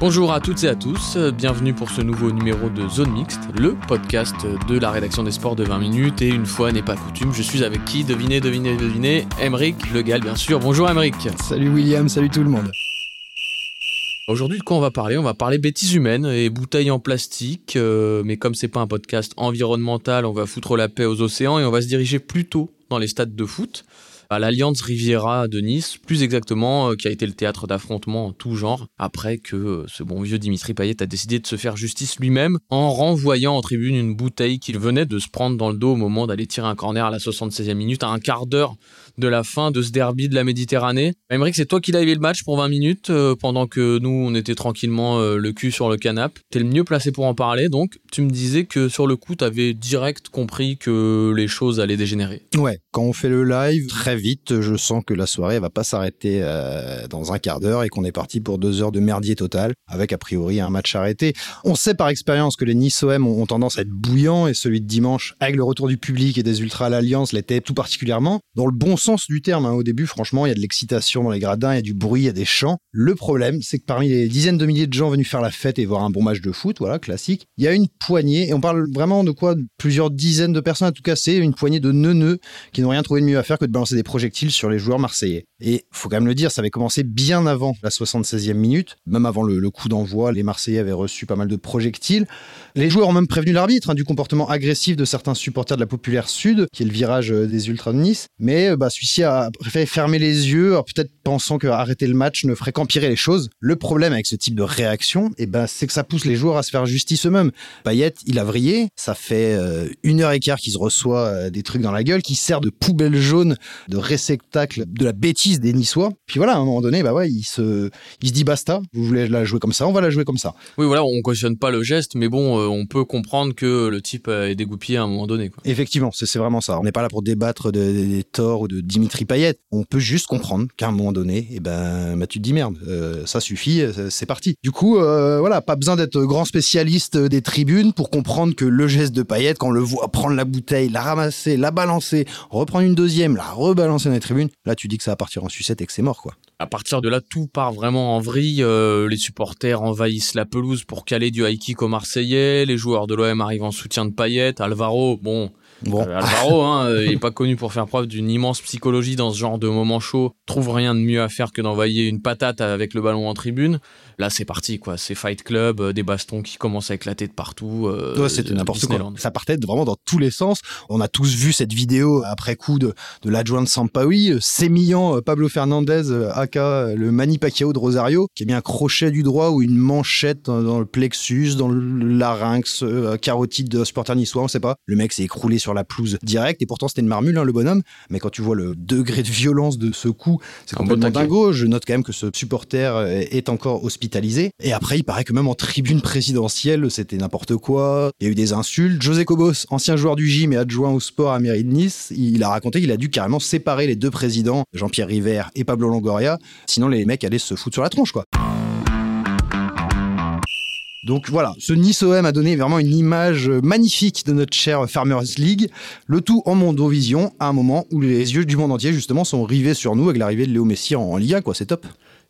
Bonjour à toutes et à tous, bienvenue pour ce nouveau numéro de Zone Mixte, le podcast de la rédaction des sports de 20 minutes. Et une fois n'est pas coutume, je suis avec qui? Devinez, devinez, devinez. Emeric Le Gall, bien sûr. Bonjour Emeric. Salut William, salut tout le monde. Aujourd'hui, de quoi on va parler? On va parler bêtises humaines et bouteilles en plastique. euh, mais comme c'est pas un podcast environnemental, on va foutre la paix aux océans et on va se diriger plutôt dans les stades de foot à l'Alliance Riviera de Nice, plus exactement, euh, qui a été le théâtre d'affrontements en tout genre, après que euh, ce bon vieux Dimitri Payet a décidé de se faire justice lui-même en renvoyant en tribune une bouteille qu'il venait de se prendre dans le dos au moment d'aller tirer un corner à la 76e minute, à un quart d'heure de la fin de ce derby de la Méditerranée. Emmerich, c'est toi qui l'as le match pour 20 minutes, euh, pendant que nous, on était tranquillement euh, le cul sur le canapé. T'es le mieux placé pour en parler, donc tu me disais que sur le coup, t'avais direct compris que les choses allaient dégénérer. Ouais, quand on fait le live, très vite, je sens que la soirée va pas s'arrêter euh, dans un quart d'heure et qu'on est parti pour deux heures de merdier total, avec a priori un match arrêté. On sait par expérience que les Nice-OM ont tendance à être bouillants et celui de dimanche, avec le retour du public et des ultras à l'Alliance, l'était tout particulièrement. Dans le bon sens du terme, hein, au début, franchement, il y a de l'excitation dans les gradins, il y a du bruit, il y a des chants. Le problème, c'est que parmi les dizaines de milliers de gens venus faire la fête et voir un bon match de foot, voilà, classique, il y a une poignée, et on parle vraiment de quoi? Plusieurs dizaines de personnes, à tout casser, une poignée de neuneux qui n'ont rien trouvé de mieux à faire que de balancer des projectiles sur les joueurs marseillais. Et faut quand même le dire, ça avait commencé bien avant la 76e minute, même avant le, coup d'envoi, les Marseillais avaient reçu pas mal de projectiles. Les joueurs ont même prévenu l'arbitre hein, du comportement agressif de certains supporters de la Populaire Sud, qui est le virage euh, des Ultras de Nice. Mais euh, bah, celui-ci a préféré fermer les yeux, peut-être pensant que arrêter le match ne ferait qu'empirer les choses. Le problème avec ce type de réaction, eh ben, c'est que ça pousse les joueurs à se faire justice eux-mêmes. Payet, il a vrillé, ça fait euh, une heure et quart qu'il se reçoit des trucs dans la gueule, qui sert de poubelle jaune, de réceptacle de la bêtise des Niçois. Puis voilà, à un moment donné, bah ouais, il se, il se dit basta, vous voulez la jouer comme ça, on va la jouer comme ça. Oui, voilà, on cautionne pas le geste, mais bon, euh, on peut comprendre que le type euh, est dégoupillé à un moment donné. Quoi. Effectivement, c'est vraiment ça. On n'est pas là pour débattre de- des des torts ou de Dimitri Payet. On peut juste comprendre qu'à un moment donné, eh ben, bah, tu te dis merde, euh, ça suffit, c'est parti. Du coup, euh, voilà, pas besoin d'être grand spécialiste des tribunes pour comprendre que le geste de Payet, quand on le voit prendre la bouteille, la ramasser, la balancer, reprendre une deuxième, la rebalancer dans les tribunes, là, tu dis que ça va partir en sucette et que c'est mort, quoi. À partir de là, tout part vraiment en vrille. euh, les supporters envahissent la pelouse pour caler du high kick aux Marseillais. Les joueurs de l'OM arrivent en soutien de Payet. Alvaro, bon, Bon, Euh, Alvaro, hein, euh, il est pas connu pour faire preuve d'une immense psychologie dans ce genre de moment chaud. Trouve rien de mieux à faire que d'envoyer une patate avec le ballon en tribune. Là, c'est parti, quoi. C'est Fight Club, euh, des bastons qui commencent à éclater de partout. euh, Ouais, c'était de n'importe quoi. Ça partait vraiment dans tous les sens. On a tous vu cette vidéo après coup de, de l'adjoint de Sampaoli, euh, sémillant euh, Pablo Fernandez, euh, aka euh, le Manny Pacquiao de Rosario, qui a mis un crochet du droit ou une manchette dans, dans le plexus, dans le larynx, euh, carotide de supporter niçois, on sait pas. Le mec s'est écroulé sur la pelouse direct et pourtant c'était une marmule, hein, le bonhomme. Mais quand tu vois le degré de violence de ce coup, c'est complètement dingo. Je note quand même que ce supporter est encore hospitalisé. Et après, il paraît que même en tribune présidentielle, c'était n'importe quoi. Il y a eu des insultes. José Cobos, ancien joueur du gym et adjoint au sport à mairie de Nice, il a raconté qu'il a dû carrément séparer les deux présidents, Jean-Pierre River et Pablo Longoria. Sinon, les mecs allaient se foutre sur la tronche, quoi. Donc voilà, ce Nice OM a donné vraiment une image magnifique de notre chère Farmers League, le tout en mondovision, à un moment où les yeux du monde entier justement sont rivés sur nous avec l'arrivée de Léo Messi en, en Liga, quoi, c'est top.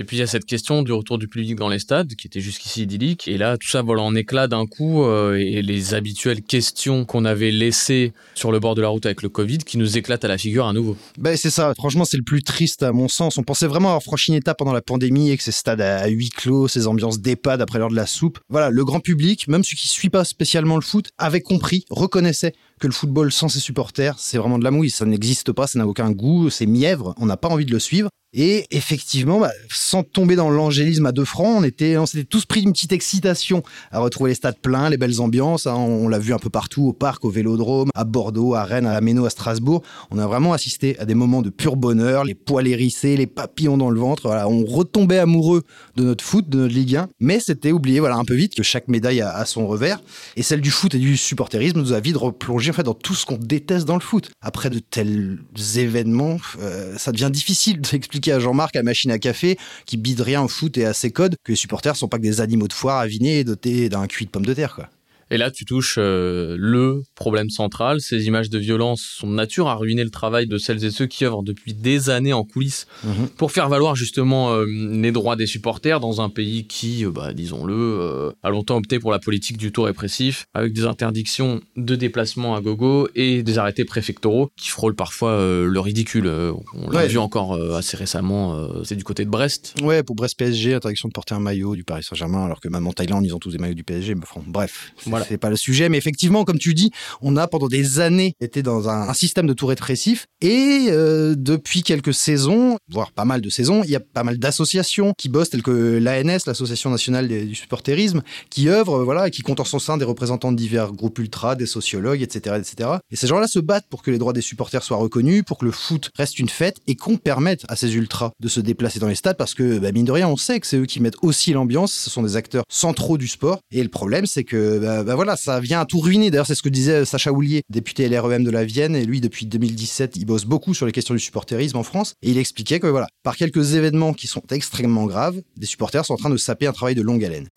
Et puis il y a cette question du retour du public dans les stades, qui était jusqu'ici idyllique. Et là, tout ça vole en éclats d'un coup, euh, et les habituelles questions qu'on avait laissées sur le bord de la route avec le Covid, qui nous éclatent à la figure à nouveau. Ben c'est ça, franchement c'est le plus triste à mon sens. On pensait vraiment avoir franchi une étape pendant la pandémie avec ces stades à huis clos, ces ambiances d'EHPAD après l'heure de la soupe. Voilà, le grand public, même ceux qui suit pas spécialement le foot, avait compris, reconnaissait que le football sans ses supporters, c'est vraiment de la mouille. Ça n'existe pas, ça n'a aucun goût, c'est mièvre, on n'a pas envie de le suivre. Et effectivement, bah, sans tomber dans l'angélisme à deux francs, on était, on s'était tous pris d'une petite excitation à retrouver les stades pleins, les belles ambiances. Hein. on l'a vu un peu partout, au parc, au Vélodrome, à Bordeaux, à Rennes, à Méno, à Strasbourg. On a vraiment assisté à des moments de pur bonheur, les poils hérissés, les papillons dans le ventre. On retombait amoureux de notre foot, de notre Ligue 1, mais c'était oublié, voilà, un peu vite que chaque médaille a, son revers. Et celle du foot et du supporterisme nous a vite replongé en fait dans tout ce qu'on déteste dans le foot. Après de tels événements, euh, ça devient difficile d'expliquer à Jean-Marc à machine à café qui bide rien au foot et à ses codes que les supporters sont pas que des animaux de foire avinés dotés d'un cuit de pommes de terre quoi. Et là, tu touches euh, le problème central. Ces images de violence sont de nature à ruiner le travail de celles et ceux qui œuvrent depuis des années en coulisses mhm. pour faire valoir justement euh, les droits des supporters dans un pays qui, euh, bah, disons-le, a longtemps opté pour la politique du tout répressif, avec des interdictions de déplacement à gogo et des arrêtés préfectoraux qui frôlent parfois le ridicule. On l'a vu encore assez récemment, c'est du côté de Brest. Ouais, pour Brest PSG, interdiction de porter un maillot du Paris Saint-Germain, alors que même en Thaïlande, ils ont tous des maillots du PSG. Mais bref. C'est pas le sujet, mais effectivement, comme tu dis, on a pendant des années été dans un, système de tout répressif et euh, depuis quelques saisons, voire pas mal de saisons, il y a pas mal d'associations qui bossent, telles que l'ANS, l'Association nationale du supporterisme, qui œuvrent, voilà, et qui comptent en son sein des représentants de divers groupes ultra, des sociologues, etc., etc. Et ces gens-là se battent pour que les droits des supporters soient reconnus, pour que le foot reste une fête et qu'on permette à ces ultras de se déplacer dans les stades parce que, bah, mine de rien, on sait que c'est eux qui mettent aussi l'ambiance, ce sont des acteurs centraux du sport. Et le problème, c'est que, bah, bah voilà, ça vient à tout ruiner. D'ailleurs, c'est ce que disait Sacha Houlier, député LREM de la Vienne. Et lui, depuis 2017, il bosse beaucoup sur les questions du supporterisme en France. Et il expliquait que, voilà, par quelques événements qui sont extrêmement graves, des supporters sont en train de saper un travail de longue haleine.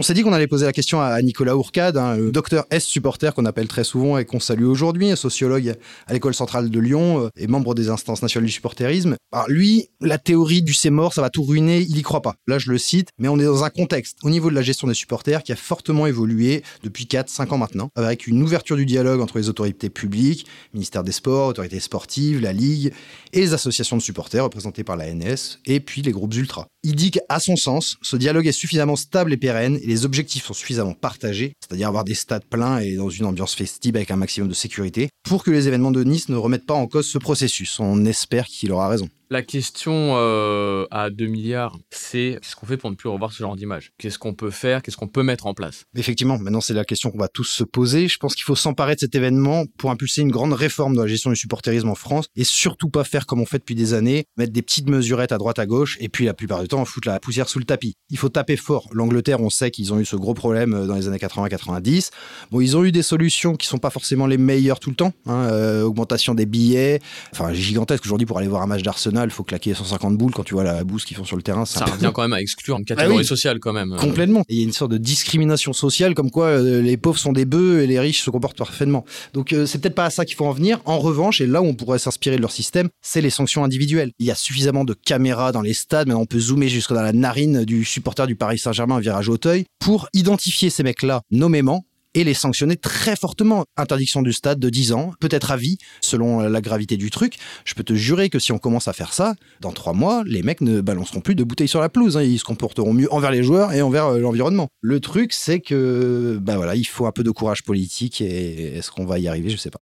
On s'est dit qu'on allait poser la question à Nicolas Ourcade, hein, le docteur S supporter qu'on appelle très souvent et qu'on salue aujourd'hui, sociologue à l'école centrale de Lyon euh, et membre des instances nationales du supporterisme. Alors lui, la théorie du c'est mort, ça va tout ruiner, il y croit pas. Là, je le cite, mais on est dans un contexte au niveau de la gestion des supporters qui a fortement évolué depuis 4-5 ans maintenant, avec une ouverture du dialogue entre les autorités publiques, ministère des Sports, autorités sportives, la Ligue et les associations de supporters représentées par l'ANS et puis les groupes ultra. Il dit qu'à son sens, ce dialogue est suffisamment stable et pérenne les objectifs sont suffisamment partagés, c'est-à-dire avoir des stades pleins et dans une ambiance festive avec un maximum de sécurité, pour que les événements de Nice ne remettent pas en cause ce processus. On espère qu'il aura raison. La question euh, à 2 milliards, c'est qu'est-ce qu'on fait pour ne plus revoir ce genre d'image Qu'est-ce qu'on peut faire? Qu'est-ce qu'on peut mettre en place? Effectivement, maintenant c'est la question qu'on va tous se poser. Je pense qu'il faut s'emparer de cet événement pour impulser une grande réforme dans la gestion du supporterisme en France et surtout pas faire comme on fait depuis des années, mettre des petites mesurettes à droite à gauche et puis la plupart du temps foutre la poussière sous le tapis. Il faut taper fort. L'Angleterre, on sait qu'ils ont eu ce gros problème euh, dans les années 80-90. Bon, ils ont eu des solutions qui sont pas forcément les meilleures tout le temps. Hein, euh, augmentation des billets, enfin gigantesque aujourd'hui pour aller voir un match d'Arsenal il faut claquer 150 boules quand tu vois la bouse qu'ils font sur le terrain. Ça revient quand même à exclure une catégorie ah sociale quand même. Complètement. Il y a une sorte de discrimination sociale comme quoi euh, les pauvres sont des bœufs et les riches se comportent parfaitement. Donc euh, c'est peut-être pas à ça qu'il faut en venir. En revanche, et là où on pourrait s'inspirer de leur système, c'est les sanctions individuelles. Il y a suffisamment de caméras dans les stades, mais on peut zoomer jusque dans la narine du supporter du Paris Saint-Germain un virage Auteuil pour identifier ces mecs-là nommément et les sanctionner très fortement. Interdiction du stade de 10 ans, peut-être à vie, selon la gravité du truc. Je peux te jurer que si on commence à faire ça, dans trois mois, les mecs ne balanceront plus de bouteilles sur la pelouse. Hein. Ils se comporteront mieux envers les joueurs et envers euh, l'environnement. Le truc, c'est que, bah voilà, il faut un peu de courage politique et est-ce qu'on va y arriver? Je sais pas.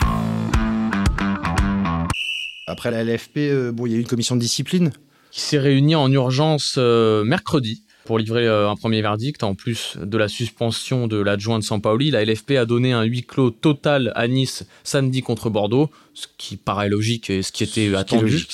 Après la LFP, euh, bon, il y a eu une commission de discipline qui s'est réunie en urgence euh, mercredi pour livrer euh, un premier verdict, en plus de la suspension de l'adjoint de Sampaoli, la LFP a donné un huis clos total à Nice samedi contre Bordeaux, ce qui paraît logique et ce qui était attendu.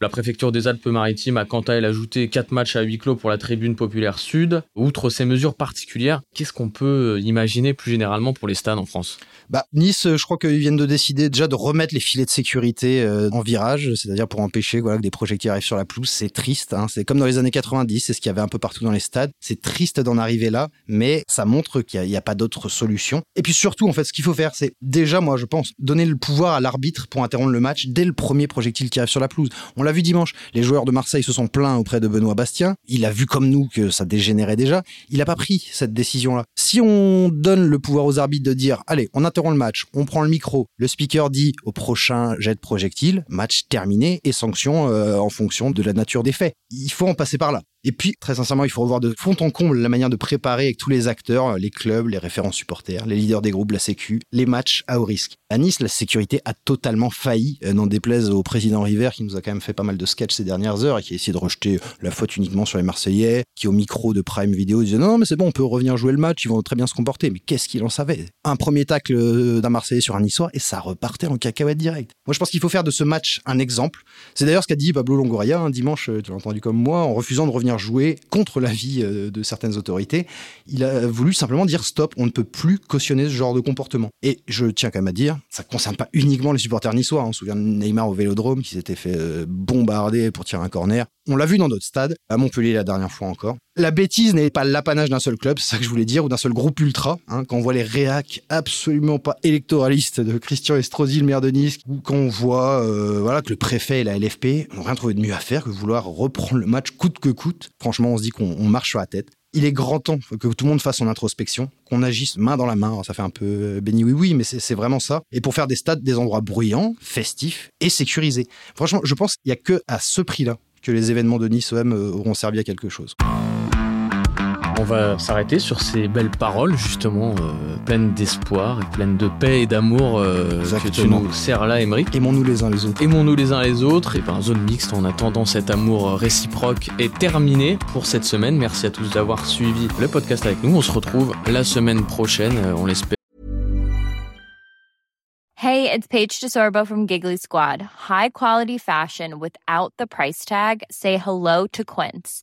La préfecture des Alpes-Maritimes a quant à elle ajouté 4 matchs à huis clos pour la tribune populaire sud. Outre ces mesures particulières, qu'est-ce qu'on peut imaginer plus généralement pour les stades en France? Bah, Nice, je crois qu'ils viennent de décider déjà de remettre les filets de sécurité euh, en virage, c'est-à-dire pour empêcher voilà, que des projectiles arrivent sur la pelouse. C'est triste, hein. c'est comme dans les années 90, c'est ce qu'il y avait un peu partout dans les stades. C'est triste d'en arriver là, mais ça montre qu'il n'y a, a, pas d'autre solution. Et puis surtout, en fait, ce qu'il faut faire, c'est déjà, moi, je pense, donner le pouvoir à l'arbitre pour interrompre le match dès le premier projectile qui arrive sur la pelouse. On l'a vu dimanche, les joueurs de Marseille se sont plaints auprès de Benoît Bastien. Il a vu comme nous que ça dégénérait déjà. Il n'a pas pris cette décision-là. Si on donne le pouvoir aux arbitres de dire, allez, on interrompt le match, on prend le micro, le speaker dit au prochain jet de projectile, match terminé et sanction euh, en fonction de la nature des faits. Il faut en passer par là. Et puis, très sincèrement, il faut revoir de fond en comble la manière de préparer avec tous les acteurs, les clubs, les référents supporters, les leaders des groupes, la Sécu, les matchs à haut risque. À Nice, la sécurité a totalement failli, euh, n'en déplaise au président River qui nous a quand même fait pas mal de sketchs ces dernières heures et qui a essayé de rejeter la faute uniquement sur les Marseillais, qui au micro de Prime Video disait non, mais c'est bon, on peut revenir jouer le match, ils vont très bien se comporter. Mais qu'est-ce qu'il en savait? Un premier tacle euh, d'un Marseillais sur un Niçois et ça repartait en cacahuète direct. Moi, je pense qu'il faut faire de ce match un exemple. C'est d'ailleurs ce qu'a dit Pablo Longoria un dimanche, euh, tu l'as entendu comme moi, en refusant de revenir jouer contre l'avis de certaines autorités. Il a voulu simplement dire stop, on ne peut plus cautionner ce genre de comportement. Et je tiens quand même à dire, ça ne concerne pas uniquement les supporters niçois. Hein. On se souvient de Neymar au Vélodrome qui s'était fait euh, bombarder pour tirer un corner. On l'a vu dans d'autres stades, à Montpellier la dernière fois encore. La bêtise n'est pas l'apanage d'un seul club, c'est ça que je voulais dire, ou d'un seul groupe ultra. Hein. quand on voit les réacs absolument pas électoralistes de Christian Estrosi, le maire de Nice, ou quand on voit euh, voilà, que le préfet et la LFP n'ont rien trouvé de mieux à faire que vouloir reprendre le match coûte que coûte. Franchement, on se dit qu'on marche sur la tête il est grand temps que tout le monde fasse son introspection, qu'on agisse main dans la main. ça fait un peu euh, béni oui oui, mais c'est vraiment ça. Et pour faire des stades des endroits bruyants, festifs et sécurisés. Franchement, je pense qu'il n'y a que à ce prix-là que les événements de Nice OM euh, auront servi à quelque chose. On va s'arrêter sur ces belles paroles, justement, euh, pleines d'espoir et pleines de paix et d'amour euh, que tu nous sers là, Émeric. Aimons-nous les uns les autres. Aimons-nous les uns les autres. Et ben, zone mixte, en attendant cet amour réciproque est terminé pour cette semaine. Merci à tous d'avoir suivi le podcast avec nous. On se retrouve la semaine prochaine, euh, on l'espère. Hey, it's Paige DeSorbo from Giggly Squad. High quality fashion without the price tag. Say hello to Quince.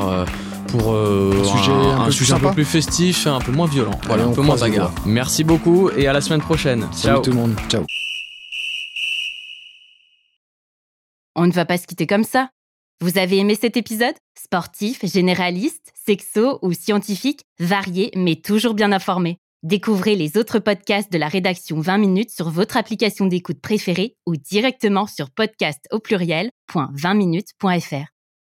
Euh, pour euh, un sujet, un, sujet un, peu plus festif, un peu moins violent, voilà, un peu moins bagarre. Merci beaucoup et à la semaine prochaine. Salut tout le monde. Ciao. On ne va pas se quitter comme ça. Vous avez aimé cet épisode? Sportif, généraliste, sexo ou scientifique, varié mais toujours bien informé. Découvrez les autres podcasts de la rédaction 20 minutes sur votre application d'écoute préférée ou directement sur podcast au pluriel.20minutes.fr